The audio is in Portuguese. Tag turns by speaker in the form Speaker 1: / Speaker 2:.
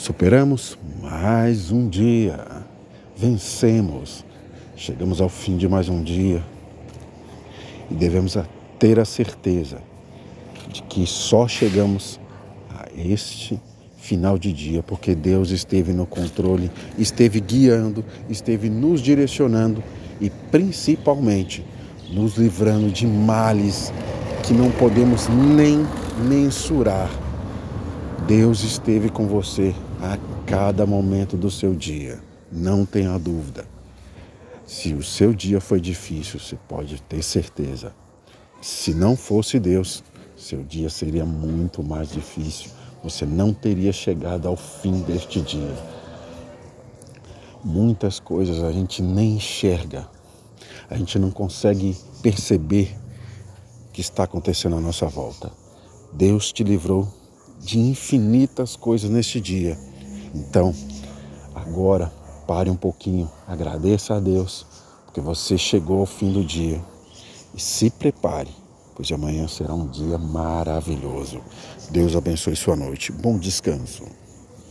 Speaker 1: Superamos mais um dia, vencemos, chegamos ao fim de mais um dia. E devemos ter a certeza de que só chegamos a este final de dia porque Deus esteve no controle, esteve guiando, esteve nos direcionando e principalmente nos livrando de males que não podemos nem mensurar. Deus esteve com você a cada momento do seu dia. Não tenha dúvida. Se o seu dia foi difícil, você pode ter certeza. Se não fosse Deus, seu dia seria muito mais difícil. Você não teria chegado ao fim deste dia. Muitas coisas a gente nem enxerga, a gente não consegue perceber que está acontecendo à nossa volta. Deus te livrou de infinitas coisas neste dia. Então, agora pare um pouquinho, agradeça a Deus, porque você chegou ao fim do dia. E se prepare, pois amanhã será um dia maravilhoso. Deus abençoe sua noite. Bom descanso.